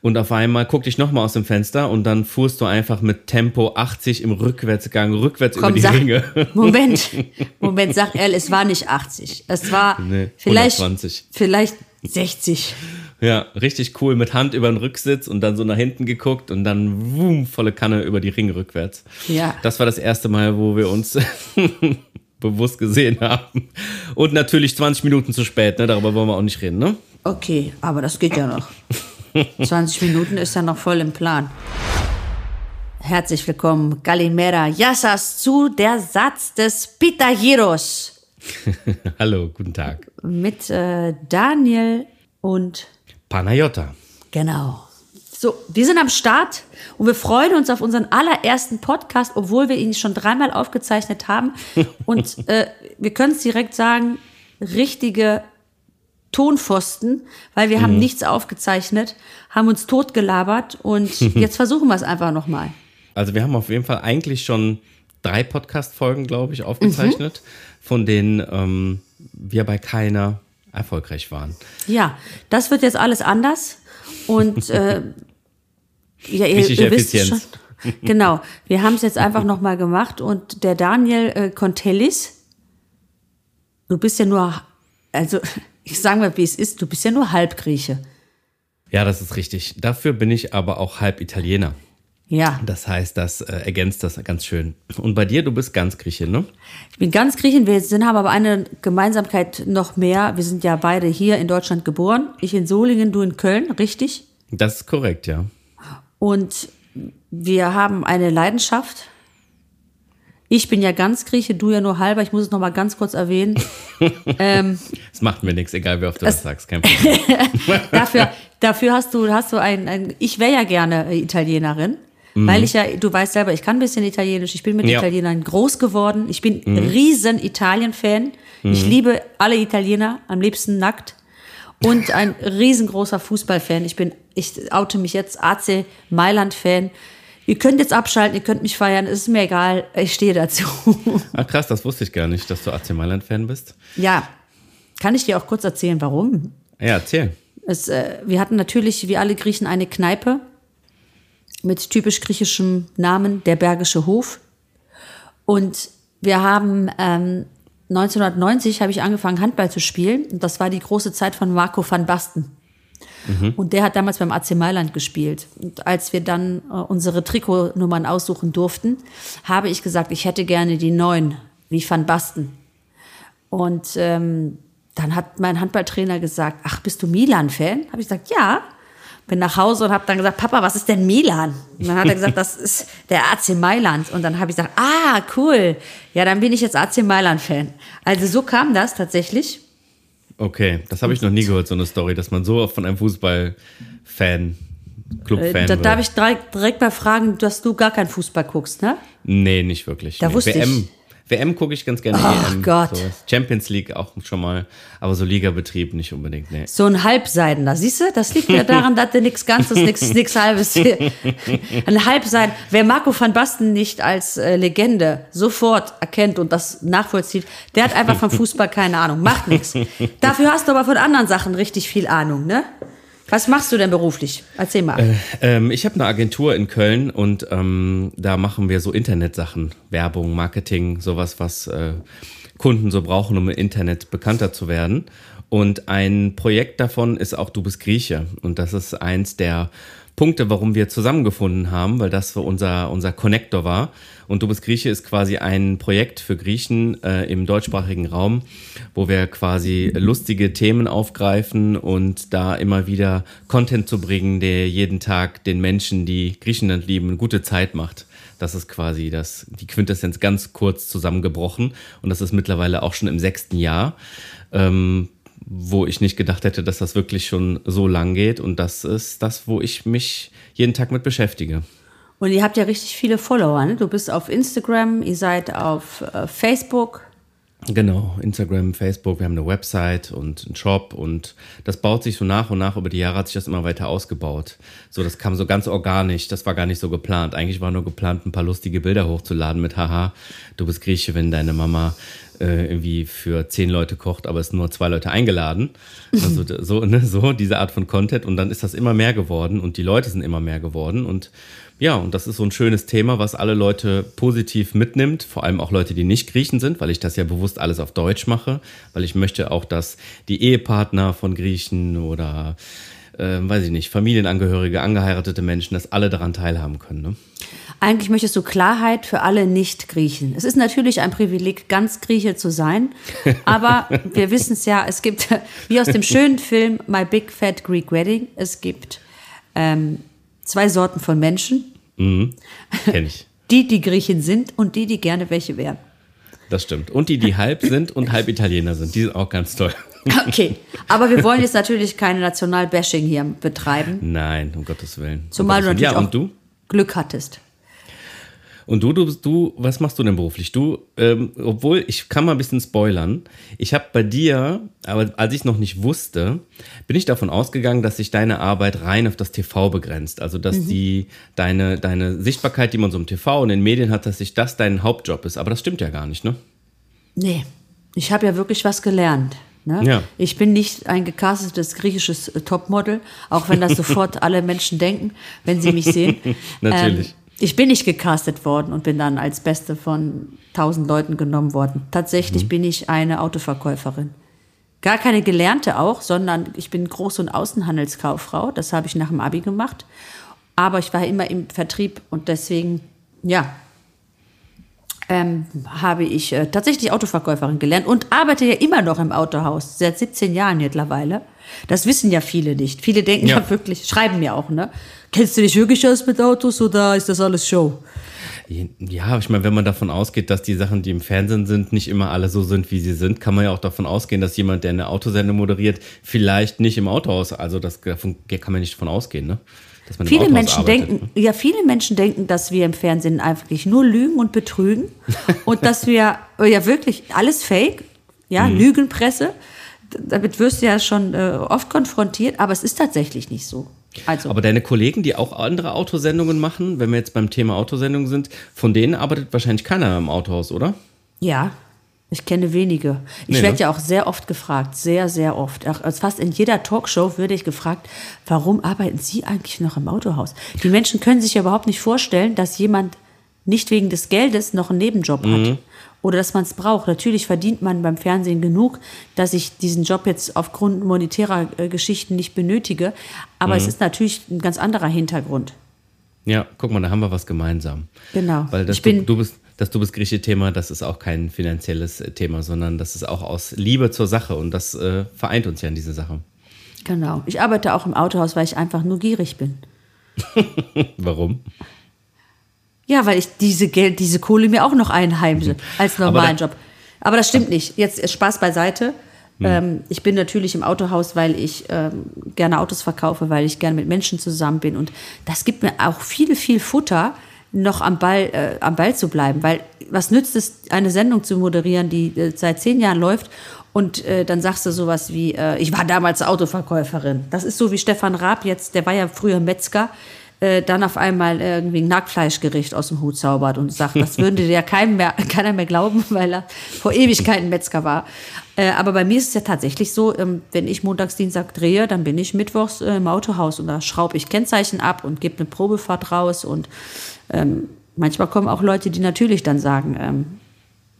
Und auf einmal guckte ich nochmal aus dem Fenster und dann fuhrst du einfach mit Tempo 80 im Rückwärtsgang rückwärts Komm, über die sag, Ringe. Moment, Moment, sag ehrlich, es war nicht 80. Es war Nee, vielleicht, 120. vielleicht 60. Ja, richtig cool mit Hand über den Rücksitz und dann so nach hinten geguckt und dann wum, volle Kanne über die Ringe rückwärts. Ja. Das war das erste Mal, wo wir uns bewusst gesehen haben. Und natürlich 20 Minuten zu spät, ne? Darüber wollen wir auch nicht reden, ne? Okay, aber das geht ja noch. 20 Minuten ist ja noch voll im Plan. Herzlich willkommen, Galimera Yassas, zu der Satz des Pythagoras Hallo, guten Tag. mit äh, Daniel und Panayota. Genau. So, wir sind am Start und wir freuen uns auf unseren allerersten Podcast, obwohl wir ihn schon dreimal aufgezeichnet haben. Und äh, wir können es direkt sagen, richtige Tonpfosten, weil wir haben nichts aufgezeichnet, haben uns totgelabert und jetzt versuchen wir es einfach nochmal. Also wir haben auf jeden Fall eigentlich schon drei Podcast-Folgen, glaube ich, aufgezeichnet, von denen ähm, wir bei keiner erfolgreich waren. Ja, das wird jetzt alles anders und äh, ja, ihr, Richtig ihr wisst es schon. Genau, wir haben es jetzt einfach nochmal gemacht und der Daniel äh, Contellis, du bist ja nur, also ich sage mal, wie es ist, du bist ja nur Halbgrieche. Ja, das ist richtig. Dafür bin ich aber auch halb Italiener. Ja, Das heißt, das äh, ergänzt das ganz schön. Und bei dir, du bist ganz Grieche, ne? ich bin ganz Griechin, wir sind, haben aber eine Gemeinsamkeit noch mehr. Wir sind ja beide hier in Deutschland geboren. Ich in Solingen, du in Köln, richtig? Das ist korrekt, ja. Und wir haben eine Leidenschaft. Ich bin ja ganz Grieche, du ja nur halber. Ich muss es noch mal ganz kurz erwähnen. ähm, Es macht mir nichts, egal wie oft du das sagst. Kein Problem. dafür, dafür hast du, hast du ein, ein ich wäre ja gerne Italienerin. Weil ich ja, du weißt selber, ich kann ein bisschen Italienisch, ich bin mit Ja. Italienern groß geworden, ich bin riesen Italien-Fan, ich liebe alle Italiener, am liebsten nackt und ein riesengroßer Fußballfan. Ich bin, ich oute mich jetzt AC Mailand-Fan. Ihr könnt jetzt abschalten, ihr könnt mich feiern, es ist mir egal, ich stehe dazu. Ah, krass, das wusste ich gar nicht, dass du AC Mailand-Fan bist. ja, kann ich dir auch kurz erzählen, warum? Ja, erzähl. Es, äh, wir hatten natürlich, wie alle Griechen, eine Kneipe mit typisch griechischem Namen, der Bergische Hof. Und wir haben ähm, 1990 habe ich angefangen Handball zu spielen und das war die große Zeit von Marco van Basten. Und der hat damals beim AC Mailand gespielt. Und als wir dann äh, unsere Trikotnummern aussuchen durften, habe ich gesagt, ich hätte gerne die neun, wie Van Basten. Und ähm, dann hat mein Handballtrainer gesagt, ach, bist du Milan-Fan? Habe ich gesagt, ja. Bin nach Hause und habe dann gesagt, Papa, was ist denn Milan? Und dann hat er gesagt, das ist der AC Mailand. Und dann habe ich gesagt, ah, cool. Ja, dann bin ich jetzt AC Mailand-Fan. Also so kam das tatsächlich. Okay, das habe ich noch nie gehört, so eine Story, dass man so von einem Fußball-Fan, Club-Fan Äh, da wird. darf ich direkt, direkt mal fragen, dass du gar keinen Fußball guckst, ne? Nee, nicht wirklich. Da nee. wusste WM, ich. WM gucke ich ganz gerne. Ach EM, Gott. So. Champions League auch schon mal, aber so Ligabetrieb nicht unbedingt. Nee. So ein Halbseidener, siehst du? Das liegt ja daran, dass du nichts Ganzes, nichts nichts Halbes. Ein Halbseiden. Wer Marco van Basten nicht als äh, Legende sofort erkennt und das nachvollzieht, der hat einfach vom Fußball keine Ahnung. Macht nichts. Dafür hast du aber von anderen Sachen richtig viel Ahnung, ne? Was machst du denn beruflich? Erzähl mal. Ähm, ich habe eine Agentur in Köln und ähm, da machen wir so Internetsachen, Werbung, Marketing, sowas, was äh, Kunden so brauchen, um im Internet bekannter zu werden. Und ein Projekt davon ist auch Du bist Grieche. Und das ist eins der Punkte, warum wir zusammengefunden haben, weil das so unser, unser Connector war. Und Du bist Grieche ist quasi ein Projekt für Griechen äh, im deutschsprachigen Raum, wo wir quasi lustige Themen aufgreifen und da immer wieder Content zu bringen, der jeden Tag den Menschen, die Griechenland lieben, eine gute Zeit macht. Das ist quasi das, die Quintessenz ganz kurz zusammengebrochen. Und das ist mittlerweile auch schon im sechsten Jahr. Ähm, wo ich nicht gedacht hätte, dass das wirklich schon so lang geht. Und das ist das, wo ich mich jeden Tag mit beschäftige. Und ihr habt ja richtig viele Follower. Ne? Du bist auf Instagram, ihr seid auf äh, Facebook. Genau, Instagram, Facebook, wir haben eine Website und einen Shop und das baut sich so nach und nach über die Jahre hat sich das immer weiter ausgebaut. So, das kam so ganz organisch, das war gar nicht so geplant. Eigentlich war nur geplant, ein paar lustige Bilder hochzuladen mit Haha, du bist Grieche, wenn deine Mama äh, irgendwie für zehn Leute kocht, aber es nur zwei Leute eingeladen. Also so, ne, so diese Art von Content und dann ist das immer mehr geworden und die Leute sind immer mehr geworden und ja, und das ist so ein schönes Thema, was alle Leute positiv mitnimmt, vor allem auch Leute, die nicht Griechen sind, weil ich das ja bewusst alles auf Deutsch mache, weil ich möchte auch, dass die Ehepartner von Griechen oder, äh, weiß ich nicht, Familienangehörige, angeheiratete Menschen, dass alle daran teilhaben können. Ne? Eigentlich möchtest du Klarheit für alle Nicht-Griechen. Es ist natürlich ein Privileg, ganz Grieche zu sein, aber wir wissen es ja, es gibt, wie aus dem schönen Film My Big Fat Greek Wedding, es gibt ähm, zwei Sorten von Menschen. Mhm. Kenn ich. Die, die Griechen sind und die, die gerne welche wären. Das stimmt. Und die, die halb sind und halb Italiener sind. Die sind auch ganz toll. Okay, aber wir wollen jetzt natürlich keine Nationalbashing hier betreiben. Nein, um Gottes Willen. Um Zumal Gottes du Willen. natürlich ja, auch und du? Glück hattest. Und du, du, du, was machst du denn beruflich? Du, ähm, obwohl, ich kann mal ein bisschen spoilern. Ich habe bei dir, aber als ich noch nicht wusste, bin ich davon ausgegangen, dass sich deine Arbeit rein auf das TV begrenzt. Also, dass die, deine, deine Sichtbarkeit, die man so im TV und in den Medien hat, dass sich das dein Hauptjob ist. Aber das stimmt ja gar nicht, ne? Nee, ich habe ja wirklich was gelernt. Ne? Ja. Ich bin nicht ein gecastetes griechisches äh, Topmodel, auch wenn das sofort alle Menschen denken, wenn sie mich sehen. Natürlich. Ähm, ich bin nicht gecastet worden und bin dann als Beste von tausend Leuten genommen worden. Tatsächlich bin ich eine Autoverkäuferin. Gar keine gelernte auch, sondern ich bin Groß- und Außenhandelskauffrau. Das habe ich nach dem Abi gemacht. Aber ich war immer im Vertrieb und deswegen, ja, ähm, habe ich äh, tatsächlich Autoverkäuferin gelernt und arbeite ja immer noch im Autohaus, seit 17 Jahren mittlerweile. Das wissen ja viele nicht. Viele denken ja, Ja. wirklich, schreiben mir auch, ne? Kennst du dich wirklich aus mit Autos oder ist das alles Show? Ja, ich meine, wenn man davon ausgeht, dass die Sachen, die im Fernsehen sind, nicht immer alle so sind, wie sie sind, kann man ja auch davon ausgehen, dass jemand, der eine Autosendung moderiert, vielleicht nicht im Autohaus, also das davon kann man nicht davon ausgehen, ne? Viele Menschen arbeitet, denken, ne? ja, viele Menschen denken, dass wir im Fernsehen eigentlich nur lügen und betrügen und dass wir ja wirklich alles Fake, ja, Mhm. Lügenpresse. Damit wirst du ja schon äh, oft konfrontiert, aber es ist tatsächlich nicht so. Also, Aber deine Kollegen, die auch andere Autosendungen machen, wenn wir jetzt beim Thema Autosendungen sind, von denen arbeitet wahrscheinlich keiner im Autohaus, oder? ja, ich kenne wenige. Ich Nee, werde ne? ja auch sehr oft gefragt, sehr, sehr oft. Also fast in jeder Talkshow würde ich gefragt, warum arbeiten Sie eigentlich noch im Autohaus? Die Menschen können sich ja überhaupt nicht vorstellen, dass jemand nicht wegen des Geldes noch einen Nebenjob hat. Oder dass man es braucht. Natürlich verdient man beim Fernsehen genug, dass ich diesen Job jetzt aufgrund monetärer äh, Geschichten nicht benötige. Aber es ist natürlich ein ganz anderer Hintergrund. Ja, guck mal, da haben wir was gemeinsam. Genau. Weil das Ich bin- du, du bist, das du bist Grieche-Thema, das ist auch kein finanzielles äh, Thema, sondern das ist auch aus Liebe zur Sache und das äh, vereint uns ja in diese Sache. Genau. Ich arbeite auch im Autohaus, weil ich einfach nur gierig bin. Warum? Ja, weil ich diese Geld, diese Kohle mir auch noch einheimse als normalen da- Job. Aber das stimmt nicht. Jetzt ist Spaß beiseite. Ähm, ich bin natürlich im Autohaus, weil ich ähm, gerne Autos verkaufe, weil ich gerne mit Menschen zusammen bin. Und das gibt mir auch viel, viel Futter, noch am Ball, äh, am Ball zu bleiben. Weil was nützt es, eine Sendung zu moderieren, die äh, seit zehn Jahren läuft und äh, dann sagst du sowas wie, äh, ich war damals Autoverkäuferin. Das ist so wie Stefan Raab jetzt, der war ja früher Metzger äh, dann auf einmal irgendwie ein Nacktfleischgericht aus dem Hut zaubert und sagt, das würde dir ja keinem mehr, keiner mehr glauben, weil er vor Ewigkeiten Metzger war. Äh, aber bei mir ist es ja tatsächlich so, ähm, wenn ich montags, Dienstag drehe, dann bin ich mittwochs äh, im Autohaus und da schraube ich Kennzeichen ab und gebe eine Probefahrt raus und ähm, manchmal kommen auch Leute, die natürlich dann sagen, ähm,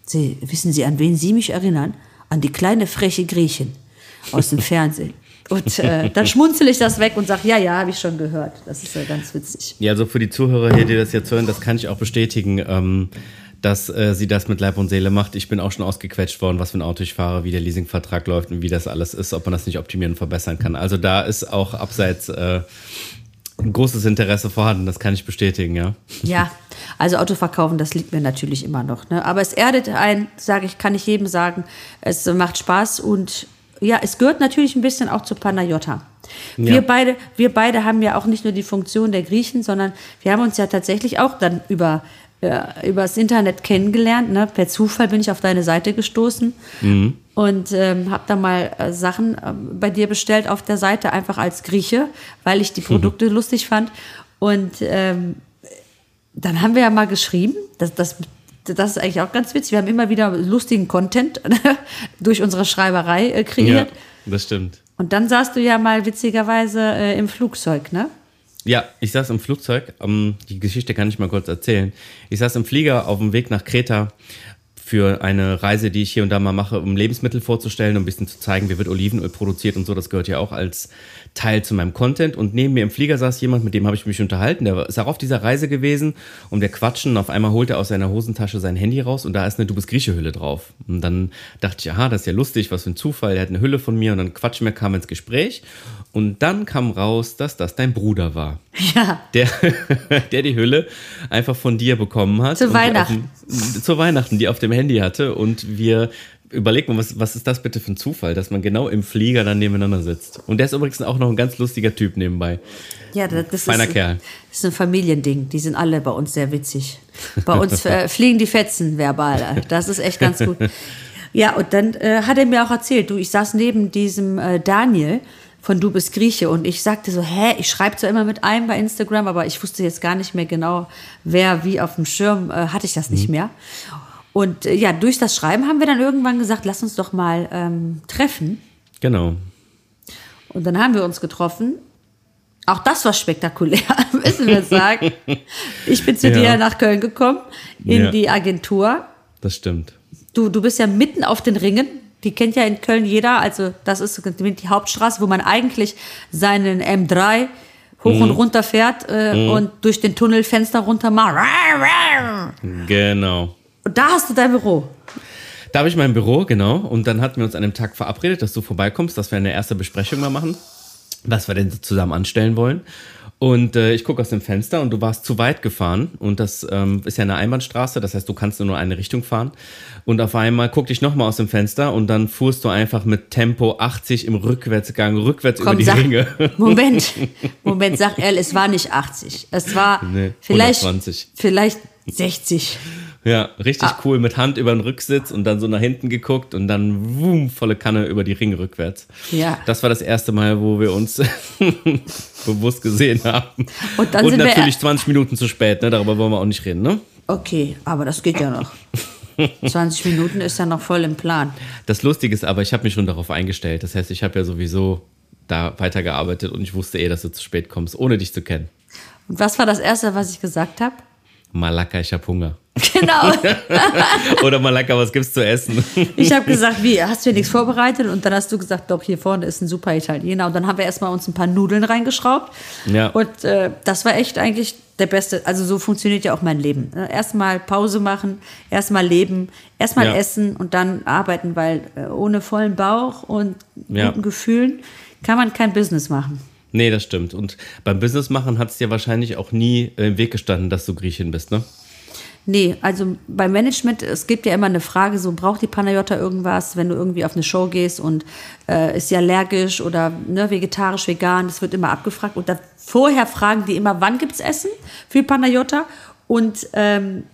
Sie, wissen Sie, an wen Sie mich erinnern? An die kleine freche Griechin aus dem Fernsehen. Und äh, dann schmunzel ich das weg und sage, ja, ja, habe ich schon gehört. Das ist ja ganz witzig. Ja, also für die Zuhörer hier, die das jetzt hören, das kann ich auch bestätigen, ähm, dass äh, sie das mit Leib und Seele macht. Ich bin auch schon ausgequetscht worden, was für ein Auto ich fahre, wie der Leasingvertrag läuft und wie das alles ist, ob man das nicht optimieren und verbessern kann. Also da ist auch abseits äh, ein großes Interesse vorhanden, das kann ich bestätigen, ja. Ja, also Autoverkaufen, das liegt mir natürlich immer noch. Ne? Aber es erdet ein, sage ich, kann ich jedem sagen, es macht Spaß und ja, es gehört natürlich ein bisschen auch zu Panayota. Wir, Ja. beide, wir beide haben ja auch nicht nur die Funktion der Griechen, sondern wir haben uns ja tatsächlich auch dann über äh, übers Internet kennengelernt. Ne? Per Zufall bin ich auf deine Seite gestoßen und ähm, habe da mal äh, Sachen ähm, bei dir bestellt auf der Seite, einfach als Grieche, weil ich die Produkte lustig fand. Und ähm, dann haben wir ja mal geschrieben, das, das, das ist eigentlich auch ganz witzig. Wir haben immer wieder lustigen Content durch unsere Schreiberei äh, Ja, kreiert. das stimmt. Und dann saßt du ja mal witzigerweise äh, im Flugzeug, ne? Ja, ich saß im Flugzeug. Ähm, die Geschichte kann ich mal kurz erzählen. Ich saß im Flieger auf dem Weg nach Kreta für eine Reise, die ich hier und da mal mache, um Lebensmittel vorzustellen und ein bisschen zu zeigen, wie wird Olivenöl produziert und so. Das gehört ja auch als Teil zu meinem Content. Und neben mir im Flieger saß jemand, mit dem habe ich mich unterhalten. Der ist auch auf dieser Reise gewesen und wir quatschen. Und auf einmal holt er aus seiner Hosentasche sein Handy raus und da ist eine Du bist Grieche-Hülle drauf. Und dann dachte ich, aha, das ist ja lustig, was für ein Zufall. Er hat eine Hülle von mir und dann quatschen wir, kamen ins Gespräch. Und dann kam raus, dass das dein Bruder war Ja. der, der die Hülle einfach von dir bekommen hat. Zu Weihnachten. Dem, zu Weihnachten, die auf dem Handy hatte. Und wir überlegen, was, was ist das bitte für ein Zufall, dass man genau im Flieger dann nebeneinander sitzt. Und der ist übrigens auch noch ein ganz lustiger Typ nebenbei. Ja, das, Feiner ist, Kerl. Das ist ein Familiending. Die sind alle bei uns sehr witzig. Bei uns äh, fliegen die Fetzen verbal. Das ist echt ganz gut. Ja, und dann äh, hat er mir auch erzählt, du, ich saß neben diesem äh, Daniel von Du bist Grieche und ich sagte so, hä, ich schreibe zwar immer mit einem bei Instagram, aber ich wusste jetzt gar nicht mehr genau, wer wie auf dem Schirm, äh, hatte ich das nicht mehr. Und äh, ja, durch das Schreiben haben wir dann irgendwann gesagt, lass uns doch mal ähm, treffen. Genau. Und dann haben wir uns getroffen. Auch das war spektakulär, müssen wir sagen. Ich bin zu Ja. dir nach Köln gekommen, in Ja. die Agentur. Das stimmt. Du, du bist ja mitten auf den Ringen. Die kennt ja in Köln jeder. Also, das ist die Hauptstraße, wo man eigentlich seinen M3 hoch Mhm. und runter fährt äh, und durch den Tunnelfenster runter macht. Genau. Und da hast du dein Büro. Da habe ich mein Büro, genau. Und dann hatten wir uns an dem Tag verabredet, dass du vorbeikommst, dass wir eine erste Besprechung mal machen, was wir denn zusammen anstellen wollen. Und äh, ich gucke aus dem Fenster und du warst zu weit gefahren. Und das ähm, ist ja eine Einbahnstraße, das heißt, du kannst nur eine Richtung fahren. Und auf einmal guckte ich nochmal aus dem Fenster und dann fuhrst du einfach mit Tempo 80 im Rückwärtsgang, rückwärts über Komm, die sag, Ringe. Moment, Moment, sag ehrlich, es war nicht 80. Es war Nee, vielleicht, 120. vielleicht 60. Ja, richtig Ah. cool, mit Hand über den Rücksitz und dann so nach hinten geguckt und dann wum, volle Kanne über die Ringe rückwärts. Ja. Das war das erste Mal, wo wir uns bewusst gesehen haben. Und dann sind wir- natürlich 20 Minuten zu spät, ne? darüber wollen wir auch nicht reden, ne? Okay, aber das geht ja noch. 20 Minuten ist ja noch voll im Plan. Das Lustige ist aber, ich habe mich schon darauf eingestellt. Das heißt, ich habe ja sowieso da weitergearbeitet und ich wusste eh, dass du zu spät kommst, ohne dich zu kennen. Und was war das Erste, was ich gesagt habe? Malaka, ich hab Hunger. Genau. Oder Malaka, was gibt's zu essen? Ich habe gesagt, wie, hast du hier nichts vorbereitet? Und dann hast du gesagt, doch, hier vorne ist ein super Italiener. Und dann haben wir erstmal uns ein paar Nudeln reingeschraubt. Ja. Und äh, das war echt eigentlich der beste, also so funktioniert ja auch mein Leben. ne? Erstmal Pause machen, erstmal leben, erstmal Ja. essen und dann arbeiten, weil äh, ohne vollen Bauch und Ja. guten Gefühlen kann man kein Business machen. Nee, das stimmt. Und beim Business machen hat es dir wahrscheinlich auch nie im Weg gestanden, dass du Griechin bist, ne? Nee, also beim Management, es gibt ja immer eine Frage, so braucht die Panayota irgendwas, wenn du irgendwie auf eine Show gehst und äh, ist sie allergisch oder ne, vegetarisch, vegan, das wird immer abgefragt. Und da, vorher fragen die immer, wann gibt's Essen für Panayota? Und ähm,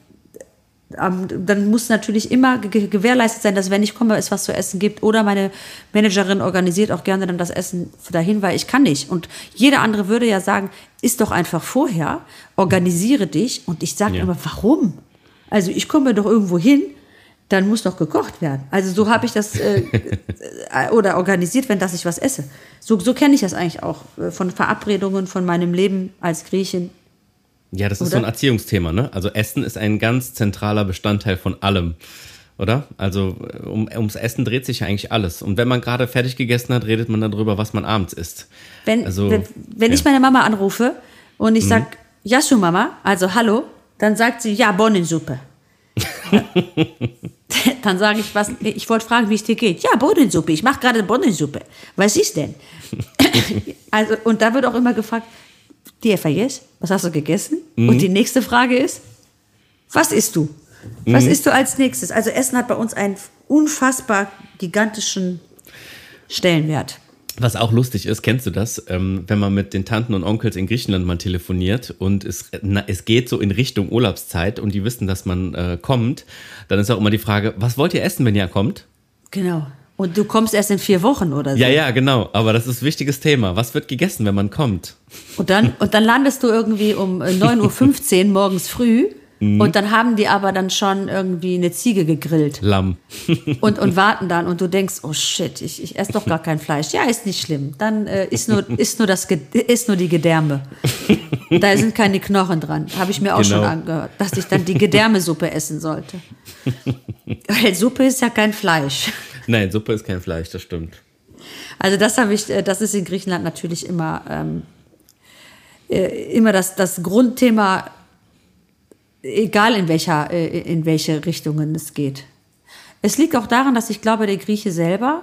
dann muss natürlich immer ge gewährleistet sein, dass wenn ich komme, es was zu essen gibt. Oder meine Managerin organisiert auch gerne dann das Essen dahin, weil ich kann nicht. Und jeder andere würde ja sagen, ist doch einfach vorher, organisiere dich. Und ich sage Ja. immer, warum? Also ich komme doch irgendwo hin, dann muss doch gekocht werden. Also so habe ich das äh, äh, oder organisiert, wenn dass ich was esse. So, so kenne ich das eigentlich auch äh, von Verabredungen, von meinem Leben als Griechin. Ja, das ist Oder? so ein Erziehungsthema, ne? Also Essen ist ein ganz zentraler Bestandteil von allem. Oder? Also äh, um, ums Essen dreht sich ja eigentlich alles. Und wenn man gerade fertig gegessen hat, redet man darüber, was man abends isst. Wenn, Also, wenn, wenn ich ja. Mhm. meine Mama anrufe und ich sag, Yasu Mama, also hallo, dann sagt sie, ja, Bohnensuppe. dann sage ich, was, ich wollte fragen, wie es dir geht. Ja, Bohnensuppe, ich mache gerade Bohnensuppe. Was ist denn? also, und da wird auch immer gefragt, vergiss, was hast du gegessen? Mhm. Und die nächste Frage ist, was isst du? Mhm. Was isst du als nächstes? Also Essen hat bei uns einen unfassbar gigantischen Stellenwert. Was auch lustig ist, kennst du das, ähm, wenn man mit den Tanten und Onkels in Griechenland mal telefoniert und es, na, es geht so in Richtung Urlaubszeit und die wissen, dass man äh, kommt, dann ist auch immer die Frage, was wollt ihr essen, wenn ihr kommt? Genau. Und du kommst erst in vier Wochen oder so. Ja, ja, genau. Aber das ist ein wichtiges Thema. Was wird gegessen, wenn man kommt? Und dann, und dann landest du irgendwie um 9.15 Uhr morgens früh und dann haben die aber dann schon irgendwie eine Ziege gegrillt. Lamm. und, und warten dann und du denkst, oh shit, ich, ich esse doch gar kein Fleisch. Ja, ist nicht schlimm. Dann äh, ist, nur, ist, nur das, ist nur die Gedärme. Da sind keine Knochen dran. Habe ich mir auch Genau. schon angehört, dass ich dann die Gedärmesuppe essen sollte. Weil Suppe ist ja kein Fleisch. Nein, Suppe ist kein Fleisch, das stimmt. Also das habe ich, äh, das ist in Griechenland natürlich immer, ähm, äh, immer das, das Grundthema, egal in welcher, äh, in welche Richtungen es geht. Es liegt auch daran, dass ich glaube, der Grieche selber,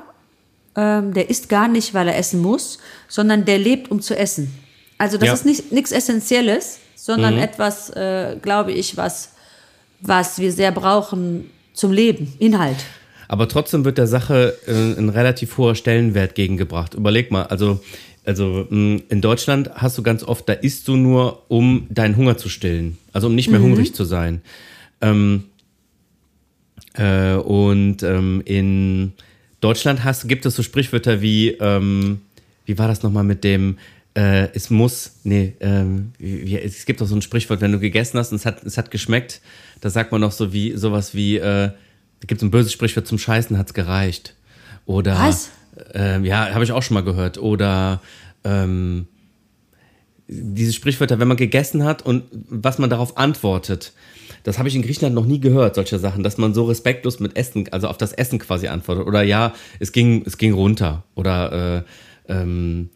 ähm, der isst gar nicht, weil er essen muss, sondern der lebt, um zu essen. Also das Ja. ist nicht nichts Essentielles, sondern etwas, äh, glaube ich, was, was wir sehr brauchen zum Leben, Inhalt. Aber trotzdem wird der Sache äh, ein relativ hoher Stellenwert gegengebracht. Überleg mal, also, also mh, in Deutschland hast du ganz oft, da isst du nur, um deinen Hunger zu stillen. Also um nicht mehr hungrig zu sein. Ähm, äh, und ähm, in Deutschland hast, gibt es so Sprichwörter wie, ähm, wie war das nochmal mit dem, äh, es muss, nee, ähm, wie, es gibt doch so ein Sprichwort, wenn du gegessen hast und es hat, es hat geschmeckt, da sagt man noch so wie, sowas wie, äh, da gibt es ein böses Sprichwort, zum Scheißen hat's gereicht. Oder, Was? Ähm, ja, habe ich auch schon mal gehört. Oder, ähm, diese Sprichwörter, wenn man gegessen hat und was man darauf antwortet. Das habe ich in Griechenland noch nie gehört, solche Sachen, dass man so respektlos mit Essen, also auf das Essen quasi antwortet. Oder ja, es ging, es ging runter. Oder äh, ähm,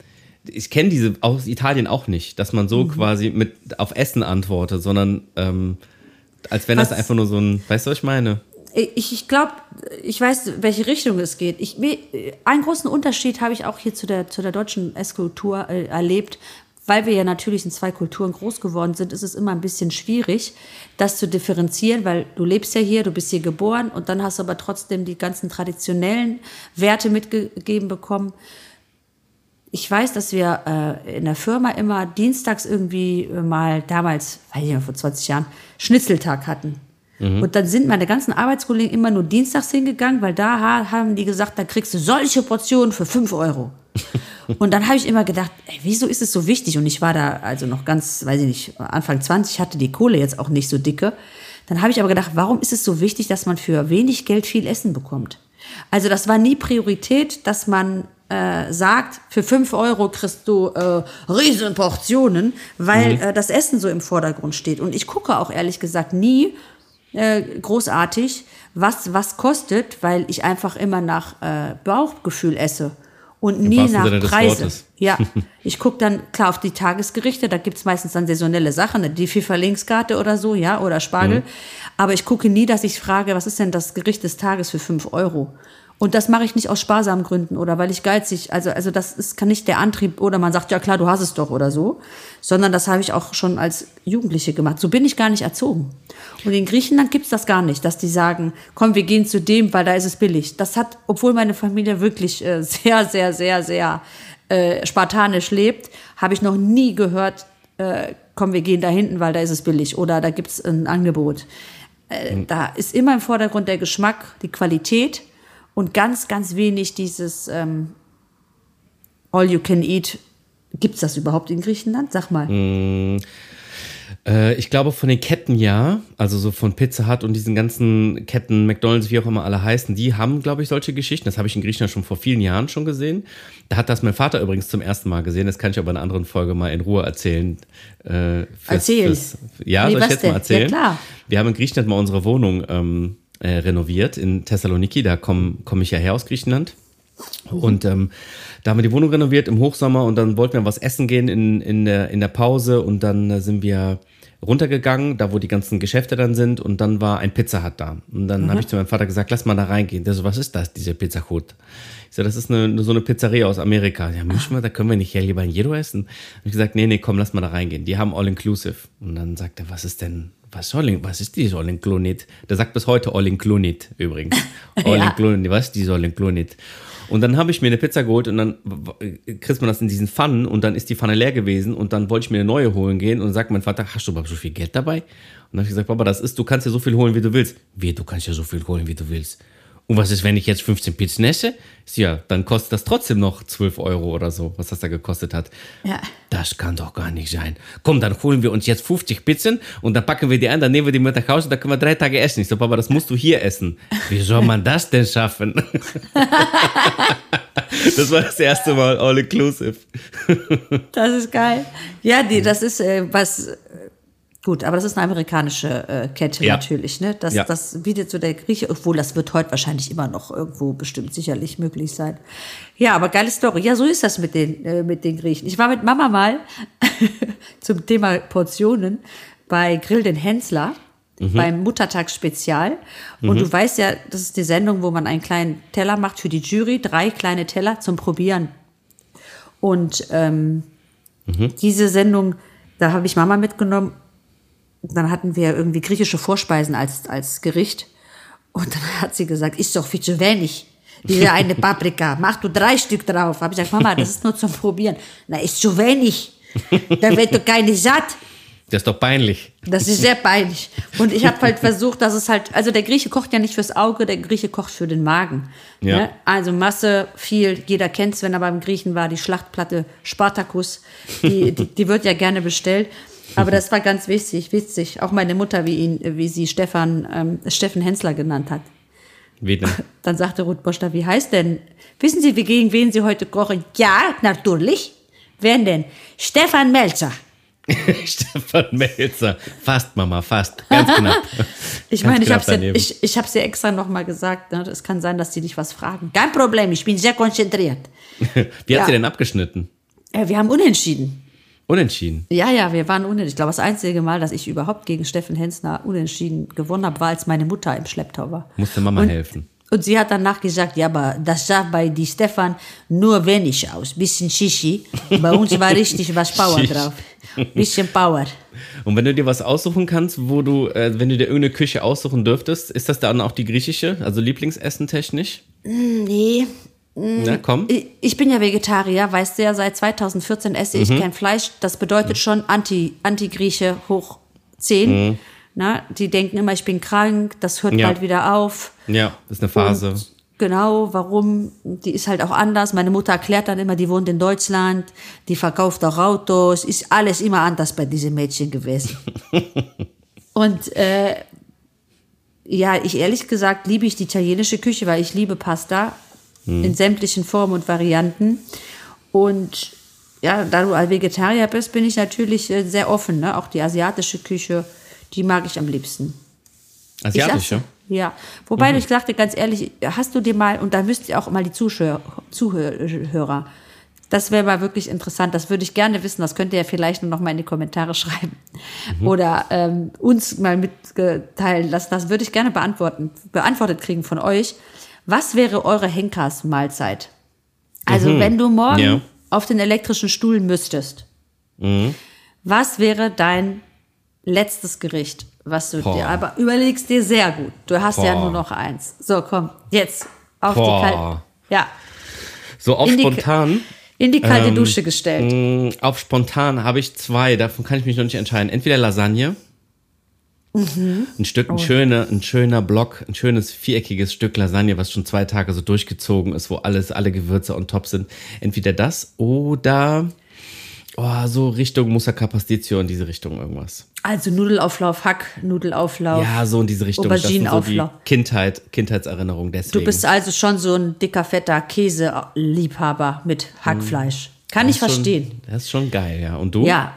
ich kenne diese aus Italien auch nicht, dass man so quasi mit auf Essen antwortet, sondern ähm, als wenn das Was- einfach nur so ein, weißt du, was ich meine? Ich, ich glaube, ich weiß, welche Richtung es geht. Ich, einen großen Unterschied habe ich auch hier zu der, zu der deutschen Esskultur äh, erlebt. Weil wir ja natürlich in zwei Kulturen groß geworden sind, ist es immer ein bisschen schwierig, das zu differenzieren, weil du lebst ja hier, du bist hier geboren und dann hast du aber trotzdem die ganzen traditionellen Werte mitgegeben bekommen. Ich weiß, dass wir äh, in der Firma immer dienstags irgendwie äh, mal damals, weiß ich nicht, vor 20 Jahren, Schnitzeltag hatten. Und dann sind meine ganzen Arbeitskollegen immer nur dienstags hingegangen, weil da ha- haben die gesagt, da kriegst du solche Portionen für 5 Euro. Und dann habe ich immer gedacht, ey, wieso ist es so wichtig? Und ich war da also noch ganz, weiß ich nicht, Anfang 20, hatte die Kohle jetzt auch nicht so dicke. Dann habe ich aber gedacht, warum ist es so wichtig, dass man für wenig Geld viel Essen bekommt? Also das war nie Priorität, dass man äh, sagt, für 5 Euro kriegst du äh, riesen Portionen, weil äh, das Essen so im Vordergrund steht. Und ich gucke auch ehrlich gesagt nie äh, großartig, was was kostet, weil ich einfach immer nach äh, Bauchgefühl esse und nie wahrsten nach Sinne des Preise. Wortes. Ja, ich gucke dann klar auf die Tagesgerichte, da gibt's meistens dann saisonelle Sachen, die FIFA-Linkskarte oder so, ja, oder Spargel. Aber ich gucke nie, dass ich frage, was ist denn das Gericht des Tages für 5 Euro? Und das mache ich nicht aus sparsamen Gründen oder weil ich geizig, also, also das ist, kann nicht der Antrieb oder man sagt, ja klar, du hast es doch oder so, sondern das habe ich auch schon als Jugendliche gemacht. So bin ich gar nicht erzogen. Und in Griechenland gibt's das gar nicht, dass die sagen, komm, wir gehen zu dem, weil da ist es billig. Das hat, obwohl meine Familie wirklich äh, sehr, sehr, sehr, sehr äh, spartanisch lebt, habe ich noch nie gehört, äh, komm, wir gehen da hinten, weil da ist es billig oder da gibt's ein Angebot. Äh, Da ist immer im Vordergrund der Geschmack, die Qualität und ganz, ganz wenig dieses ähm, All You Can Eat. Gibt's das überhaupt in Griechenland? Sag mal. Äh, ich glaube von den Ketten ja, also so von Pizza Hut und diesen ganzen Ketten, McDonalds, wie auch immer alle heißen, die haben, glaube ich, solche Geschichten. Das habe ich in Griechenland schon vor vielen Jahren schon gesehen. Da hat das mein Vater übrigens zum ersten Mal gesehen. Das kann ich aber in einer anderen Folge mal in Ruhe erzählen. Äh, fürs- Erzähl. fürs- ja, Nee, soll ich jetzt denn? mal erzählen? Ja, klar. Wir haben in Griechenland mal unsere Wohnung ähm, äh, renoviert in Thessaloniki. Da komme komm ich ja her aus Griechenland. Und ähm, da haben wir die Wohnung renoviert im Hochsommer und dann wollten wir was essen gehen in, in, der, in der Pause und dann äh, sind wir runtergegangen, da wo die ganzen Geschäfte dann sind und dann war ein Pizza Hut da. Und dann habe ich zu meinem Vater gesagt, lass mal da reingehen. Der so, was ist das, diese Pizza Hut? Ich so, das ist eine, so eine Pizzeria aus Amerika. Ja, müssen wir, da können wir nicht ja lieber in Jedo essen. Hab ich gesagt, nee, nee, komm, lass mal da reingehen. Die haben All-Inclusive. Und dann sagt er, was ist denn, was, in, was ist die Included? Der sagt bis heute Included übrigens. All Ja. Was ist die Included? Und dann habe ich mir eine Pizza geholt und dann kriegt man das in diesen Pfannen und dann ist die Pfanne leer gewesen und dann wollte ich mir eine neue holen gehen und sagt mein Vater, hast du überhaupt so viel Geld dabei? Und dann habe ich gesagt, Papa, das ist, du kannst ja so viel holen, wie du willst. Wie, du kannst ja so viel holen, wie du willst. Und was ist, wenn ich jetzt 15 Pizzen esse? Ja, dann kostet das trotzdem noch 12 Euro oder so, was das da gekostet hat. Ja. Das kann doch gar nicht sein. Komm, dann holen wir uns jetzt 50 Pizzen und dann packen wir die ein, dann nehmen wir die mit nach Hause, dann können wir drei Tage essen. Ich so, Papa, das musst du hier essen. Wie soll man das denn schaffen? das war das erste Mal all inclusive. Das ist geil. Ja, die, das ist äh, was. Gut, aber das ist eine amerikanische äh, Kette Ja. natürlich, ne? Das, Ja. das bietet so der Grieche, obwohl das wird heute wahrscheinlich immer noch irgendwo bestimmt sicherlich möglich sein. Ja, aber geile Story. Ja, so ist das mit den, äh, mit den Griechen. Ich war mit Mama mal zum Thema Portionen bei Grill den Hensler beim Muttertagsspezial. Und du weißt ja, das ist die Sendung, wo man einen kleinen Teller macht für die Jury, drei kleine Teller zum Probieren. Und ähm, diese Sendung, da habe ich Mama mitgenommen. Dann hatten wir irgendwie griechische Vorspeisen als, als Gericht. Und dann hat sie gesagt, ist doch viel zu wenig. Diese eine Paprika, mach du drei Stück drauf. Habe ich gesagt, Mama, das ist nur zum Probieren. Na, ist zu wenig. Da wird doch keine satt. Das ist doch peinlich. Das ist sehr peinlich. Und ich habe halt versucht, dass es halt, also der Grieche kocht ja nicht fürs Auge, der Grieche kocht für den Magen. Ja. Ne? Also Masse, viel, jeder kennt's, wenn er beim Griechen war, die Schlachtplatte Spartacus, die, die, die wird ja gerne bestellt. Aber das war ganz witzig, witzig. Auch meine Mutter, wie ihn, wie sie Stefan, ähm, Steffen Hensler genannt hat. Wie denn? Dann sagte Ruth Boschler, wie heißt denn? Wissen Sie, wie gegen wen Sie heute kochen? Ja, natürlich. Wer denn? Stefan Melzer. Stefan Melzer. Fast, Mama, fast. Ganz knapp. Ich Ganz meine, ich habe ja, ich, ich hab's ja extra nochmal gesagt. Ne? Es kann sein, dass die dich was fragen. Kein Problem, ich bin sehr konzentriert. Wie hat Ja. sie denn abgeschnitten? Äh, wir haben unentschieden. Unentschieden. Ja, ja, wir waren unentschieden. Ich glaube, das einzige Mal, dass ich überhaupt gegen Steffen Hensner unentschieden gewonnen habe, war, als meine Mutter im Schlepptau war. Musste Mama und, helfen. Und sie hat danach gesagt, ja, aber das sah bei die Stefan nur wenig aus. Bisschen Shishi. Bei uns war richtig was Power drauf. Bisschen Power. Und wenn du dir was aussuchen kannst, wo du, äh, wenn du dir irgendeine Küche aussuchen dürftest, ist das dann auch die griechische, also Lieblingsessen technisch? Nee, Na, komm. Ich- bin ja Vegetarier, weißt du ja, seit 2014 esse Mhm. ich kein Fleisch. Das bedeutet schon Anti, Anti-Grieche hoch 10. Na, die denken immer, ich bin krank, das hört Mhm. Ja. bald wieder auf. Ja, das ist eine Phase. Und genau, warum? Die ist halt auch anders. Meine Mutter erklärt dann immer, die wohnt in Deutschland, die verkauft auch Autos, ist alles immer anders bei diesem Mädchen gewesen. Und äh, ja, ich ehrlich gesagt liebe ich die italienische Küche, weil ich liebe Pasta in sämtlichen Formen und Varianten. Und ja, da du Vegetarier bist, bin ich natürlich äh, sehr offen. Ne? Auch die asiatische Küche, die mag ich am liebsten. Asiatische? Ja. Wobei du, ich sagte ganz ehrlich, hast du dir mal, und da müsst ihr auch mal die Zuschauer, Zuhörer, das wäre mal wirklich interessant, das würde ich gerne wissen, das könnt ihr ja vielleicht noch mal in die Kommentare schreiben. Oder ähm, uns mal mitteilen lassen, das würde ich gerne beantworten, beantwortet kriegen von euch. Was wäre eure Henkersmahlzeit? Also wenn du morgen Ja. auf den elektrischen Stuhl müsstest, was wäre dein letztes Gericht, was du Boah. dir, aber überlegst dir sehr gut. Du hast ja Boah. nur noch eins. So, komm, jetzt auf Boah. die kalte, ja, So auf In die- spontan. in die kalte Ähm, Dusche gestellt. mh, Auf spontan habe ich zwei, davon kann ich mich noch nicht entscheiden. Entweder Lasagne. Mhm. Ein Stück, ein schöner, ein schöner Block, ein schönes viereckiges Stück Lasagne, was schon zwei Tage so durchgezogen ist, wo alles, alle Gewürze on top sind. Entweder das oder oh, so Richtung Moussaka Pasticcio in diese Richtung irgendwas. Also Nudelauflauf, Hack, Nudelauflauf. Ja, so in diese Richtung. Sind so Auberginenauflauf. Kindheit, Kindheitserinnerung deswegen. Du bist also schon so ein dicker, fetter Käseliebhaber mit Hackfleisch. Kann ich Das ist verstehen. Schon, das ist schon geil, ja. Und du? Ja.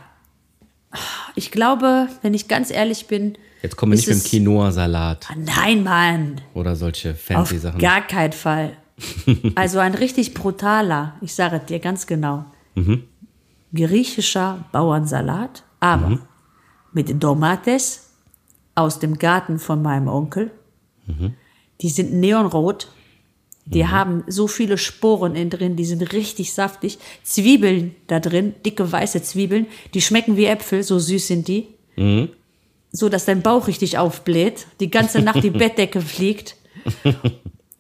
Ich glaube, wenn ich ganz ehrlich bin. Jetzt kommen wir nicht mit dem Quinoa-Salat Nein, Mann. oder solche Auf fancy Sachen. gar keinen Fall. Also ein richtig brutaler, ich sage es dir ganz genau, Mhm. griechischer Bauernsalat, aber Mhm. mit Tomates aus dem Garten von meinem Onkel. Mhm. Die sind neonrot. Die haben so viele Sporen in drin, die sind richtig saftig. Zwiebeln da drin, dicke weiße Zwiebeln, die schmecken wie Äpfel, so süß sind die. Mhm. So dass dein Bauch richtig aufbläht, die ganze Nacht die Bettdecke fliegt,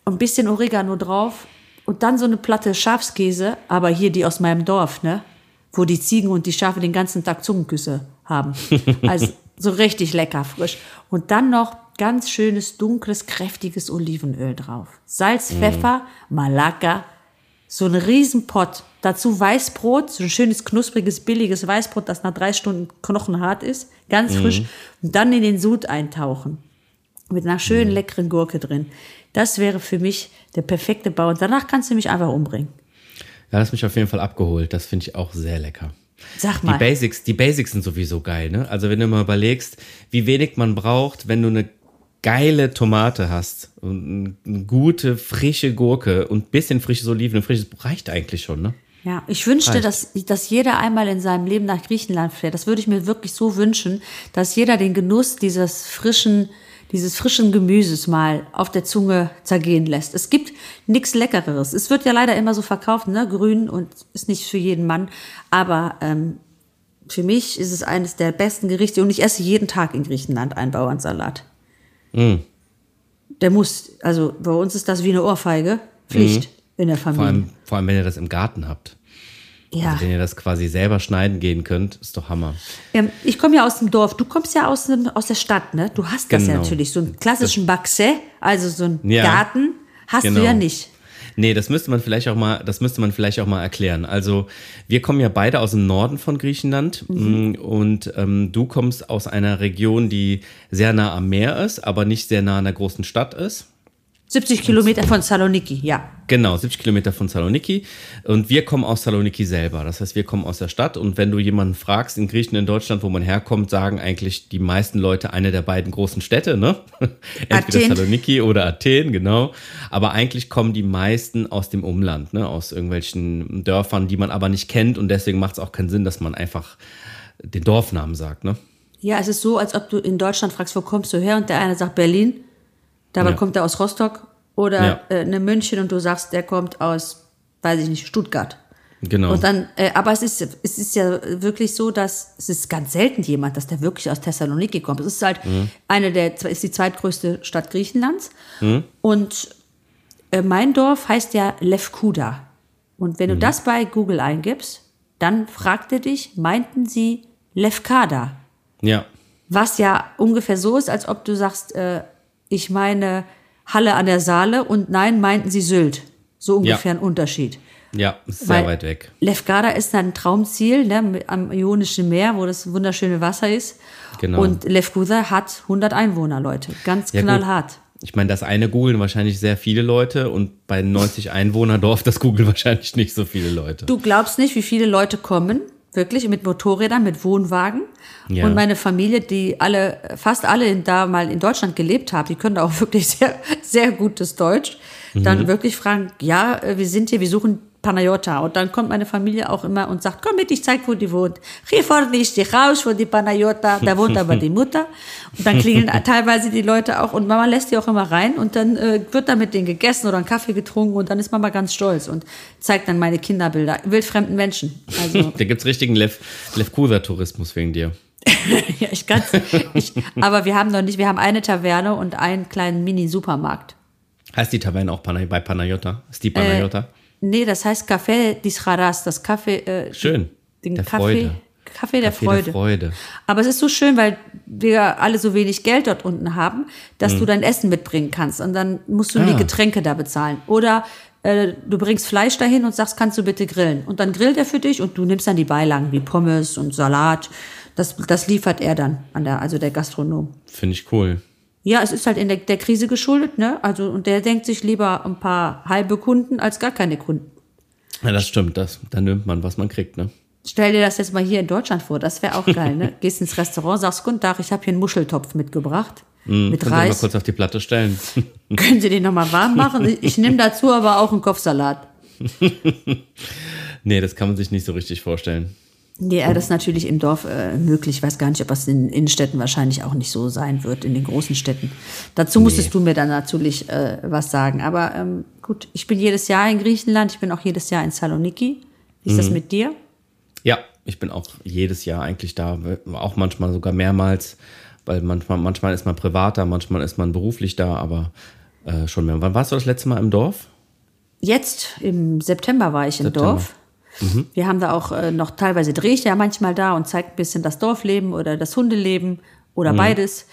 ein bisschen Oregano drauf und dann so eine Platte Schafskäse, aber hier die aus meinem Dorf, ne? Wo die Ziegen und die Schafe den ganzen Tag Zungenküsse haben. Also so richtig lecker frisch. Und dann noch ganz schönes, dunkles, kräftiges Olivenöl drauf. Salz, Pfeffer, Malaka, so ein Riesenpott. Dazu Weißbrot, so ein schönes, knuspriges, billiges Weißbrot, das nach drei Stunden knochenhart ist, ganz frisch. Und dann in den Sud eintauchen. Mit einer schönen, leckeren Gurke drin. Das wäre für mich der perfekte Bau. Und danach kannst du mich einfach umbringen. Ja, das hat mich auf jeden Fall abgeholt. Das finde ich auch sehr lecker. Sag Die mal. Basics, die Basics sind sowieso geil, ne? Also wenn du mal überlegst, wie wenig man braucht, wenn du eine geile Tomate hast und eine gute, frische Gurke und ein bisschen frisches Oliven, ein frisches reicht eigentlich schon, ne? Ja, ich wünschte, Reicht. dass, dass jeder einmal in seinem Leben nach Griechenland fährt. Das würde ich mir wirklich so wünschen, dass jeder den Genuss dieses frischen, dieses frischen Gemüses mal auf der Zunge zergehen lässt. Es gibt nichts Leckereres. Es wird ja leider immer so verkauft, ne, grün und ist nicht für jeden Mann. Aber ähm, für mich ist es eines der besten Gerichte und ich esse jeden Tag in Griechenland einen Bauernsalat. Der muss, also bei uns ist das wie eine Ohrfeige, Pflicht in der Vor Familie. allem, vor allem, wenn ihr das im Garten habt. ja. Also wenn ihr das quasi selber schneiden gehen könnt, ist doch Hammer. Ähm, ich komme ja aus dem Dorf, du kommst ja aus, dem, aus der Stadt, ne? Du hast das ja Genau. natürlich, so einen klassischen Baxe, also so einen Ja. Garten, hast Genau. du ja nicht. Nee, das müsste man vielleicht auch mal, das müsste man vielleicht auch mal erklären. Also wir kommen ja beide aus dem Norden von Griechenland Mhm. mm, und ähm, du kommst aus einer Region, die sehr nah am Meer ist, aber nicht sehr nah an der großen Stadt ist. 70 Kilometer von Saloniki, ja. Genau, 70 Kilometer von Saloniki. Und wir kommen aus Saloniki selber. Das heißt, wir kommen aus der Stadt. Und wenn du jemanden fragst in Griechenland, in Deutschland, wo man herkommt, sagen eigentlich die meisten Leute eine der beiden großen Städte, ne? Entweder Athen. Saloniki oder Athen, genau. Aber eigentlich kommen die meisten aus dem Umland, ne? Aus irgendwelchen Dörfern, die man aber nicht kennt. Und deswegen macht es auch keinen Sinn, dass man einfach den Dorfnamen sagt, ne? Ja, es ist so, als ob du in Deutschland fragst, wo kommst du her? Und der eine sagt Berlin, dabei Ja. kommt er aus Rostock oder Ja. äh, eine München und du sagst, der kommt aus, weiß ich nicht, Stuttgart. Genau. Und dann, äh, aber es ist, es ist ja wirklich so, dass es ist ganz selten jemand, dass der wirklich aus Thessaloniki kommt. Es ist halt eine der, ist die zweitgrößte Stadt Griechenlands. Und äh, mein Dorf heißt ja Lefkuda. Und wenn du das bei Google eingibst, dann fragt er dich, meinten sie Lefkada? ja. Was ja ungefähr so ist, als ob du sagst, äh, ich meine Halle an der Saale und nein, meinten sie Sylt. So ungefähr ein Unterschied. Ja, sehr Weil weit weg. Lefkada ist ein Traumziel ne, am Ionischen Meer, wo das wunderschöne Wasser ist. Genau. Und Lefkuda hat 100 Einwohner, Leute. Ganz Ja, gut. knallhart. Ich meine, das eine googeln wahrscheinlich sehr viele Leute und bei 90 Einwohner-Dorf, das googeln wahrscheinlich nicht so viele Leute. Du glaubst nicht, wie viele Leute kommen, wirklich mit Motorrädern, mit Wohnwagen. Ja. Und meine Familie, die alle, fast alle in, da mal in Deutschland gelebt haben, die können auch wirklich sehr, sehr gutes Deutsch. Dann Mhm. wirklich fragen, ja, äh, wir sind hier, wir suchen Panayota. Und dann kommt meine Familie auch immer und sagt, komm mit, ich zeig, wo die wohnt. Hier vorne ist die Haus, wo die Panayota, da wohnt aber die Mutter. Und dann klingeln teilweise die Leute auch und Mama lässt die auch immer rein und dann äh, wird da mit denen gegessen oder einen Kaffee getrunken und dann ist Mama ganz stolz und zeigt dann meine Kinderbilder, wildfremden Menschen. Also Da gibt's richtigen Lev Lefkusa-Tourismus wegen dir. ja, ich kann's, ich, aber wir haben noch nicht, wir haben eine Taverne und einen kleinen Mini-Supermarkt. Heißt die Taverne auch bei Panayota? Ist die Panayota? Nee, das heißt Café dis Haras, das Kaffee, äh, Schön. den Der Kaffee, Freude. Kaffee der Kaffee Freude. der Freude. Aber es ist so schön, weil wir alle so wenig Geld dort unten haben, dass Mhm. du dein Essen mitbringen kannst und dann musst du Ah. die Getränke da bezahlen. Oder äh, du bringst Fleisch dahin und sagst, kannst du bitte grillen? Und dann grillt er für dich und du nimmst dann die Beilagen wie Pommes und Salat. Das, das liefert er dann an der, also der Gastronom. Finde ich cool. Ja, es ist halt in der, der Krise geschuldet, ne? Also, und der denkt sich lieber ein paar halbe Kunden als gar keine Kunden. Ja, das stimmt. Das, da nimmt man, was man kriegt, ne? Stell dir das jetzt mal hier in Deutschland vor, das wäre auch geil, ne? Gehst ins Restaurant, sagst, guten Tag, ich habe hier einen Muscheltopf mitgebracht. mit Könnt ihr mal Reis. kurz auf die Platte stellen. Können Sie den nochmal warm machen? Ich, ich nehme dazu aber auch einen Kopfsalat. nee, das kann man sich nicht so richtig vorstellen. Nee, äh, das ist natürlich im Dorf äh, möglich. Ich weiß gar nicht, ob das in Innenstädten wahrscheinlich auch nicht so sein wird, in den großen Städten. Dazu musstest du mir dann natürlich äh, was sagen. Aber ähm, gut, ich bin jedes Jahr in Griechenland, ich bin auch jedes Jahr in Saloniki. Wie ist Mhm. das mit dir? Ja, ich bin auch jedes Jahr eigentlich da, auch manchmal sogar mehrmals, weil manchmal, manchmal ist man privat da, manchmal ist man beruflich da, aber äh, schon mehr. Wann warst du das letzte Mal im Dorf? Jetzt im September war ich im September. Dorf. Wir haben da auch äh, noch teilweise drehe ich ja manchmal da und zeige ein bisschen das Dorfleben oder das Hundeleben oder beides.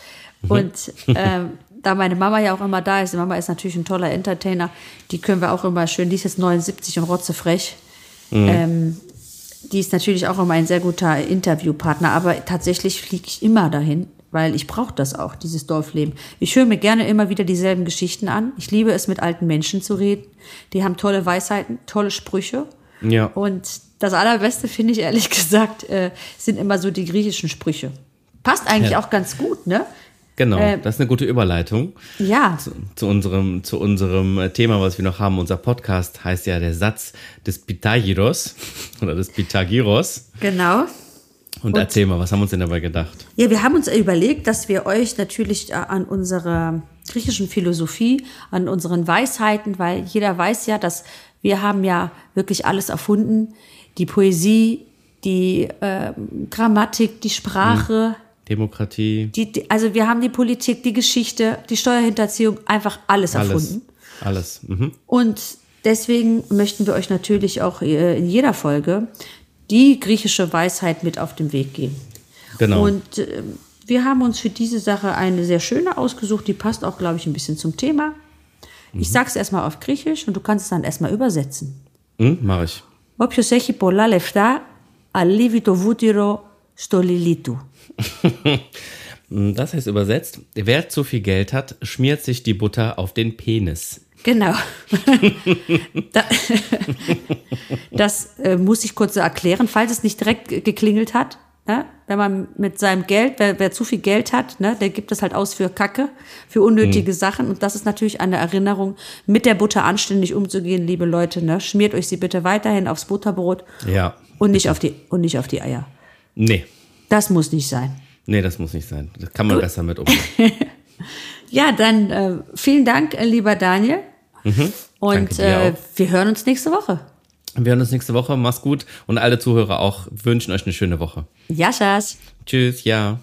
Und ähm, da meine Mama ja auch immer da ist, die Mama ist natürlich ein toller Entertainer, die können wir auch immer schön, die ist jetzt 79 und rotzefrech. Ähm, die ist natürlich auch immer ein sehr guter Interviewpartner, aber tatsächlich fliege ich immer dahin, weil ich brauche das auch, dieses Dorfleben. Ich höre mir gerne immer wieder dieselben Geschichten an. Ich liebe es, mit alten Menschen zu reden. Die haben tolle Weisheiten, tolle Sprüche. Ja. Und das Allerbeste, finde ich ehrlich gesagt, äh, sind immer so die griechischen Sprüche. Passt eigentlich Ja. auch ganz gut, ne? Genau, Äh, das ist eine gute Überleitung Ja, zu, zu unserem, zu unserem äh, Thema, was wir noch haben. Unser Podcast heißt ja der Satz des Pythagoras oder des Pythagoras. genau. Und, erzähl mal, was haben wir uns denn dabei gedacht? Ja, wir haben uns überlegt, dass wir euch natürlich äh, an unserer griechischen Philosophie, an unseren Weisheiten, weil jeder weiß ja, dass wir haben ja wirklich alles erfunden. Die Poesie, die äh, Grammatik, die Sprache, Demokratie, die, die, also wir haben die Politik, die Geschichte, die Steuerhinterziehung, einfach alles alles. erfunden. Alles. Mhm. Und deswegen möchten wir euch natürlich auch äh, in jeder Folge die griechische Weisheit mit auf den Weg geben. Genau. Und äh, wir haben uns für diese Sache eine sehr schöne ausgesucht, die passt auch, glaube ich, ein bisschen zum Thema. Ich sag's erstmal auf Griechisch und du kannst es dann erstmal übersetzen. Hm, mach ich. Όποιος έχει πολλά λεφτά, αλείβει το βούτυρο στο λιλί του. Hm, Das heißt übersetzt, wer zu viel Geld hat, schmiert sich die Butter auf den Penis. Genau. da, das äh, muss ich kurz so erklären, falls es nicht direkt ge- geklingelt hat. Wenn man mit seinem Geld, wer, wer zu viel Geld hat, ne, der gibt das halt aus für Kacke, für unnötige Sachen. Und das ist natürlich eine Erinnerung, mit der Butter anständig umzugehen, liebe Leute. Ne? Schmiert euch sie bitte weiterhin aufs Butterbrot Ja. und nicht auf die, und nicht auf die Eier. Nee. Das muss nicht sein. Nee, das muss nicht sein. Das kann man besser mit umgehen. Ja, dann äh, vielen Dank, äh, lieber Daniel. Und Danke dir äh, wir hören uns nächste Woche. Wir hören uns nächste Woche. Mach's gut. Und alle Zuhörer auch wünschen euch eine schöne Woche. Yaschas. Tschüss, ja.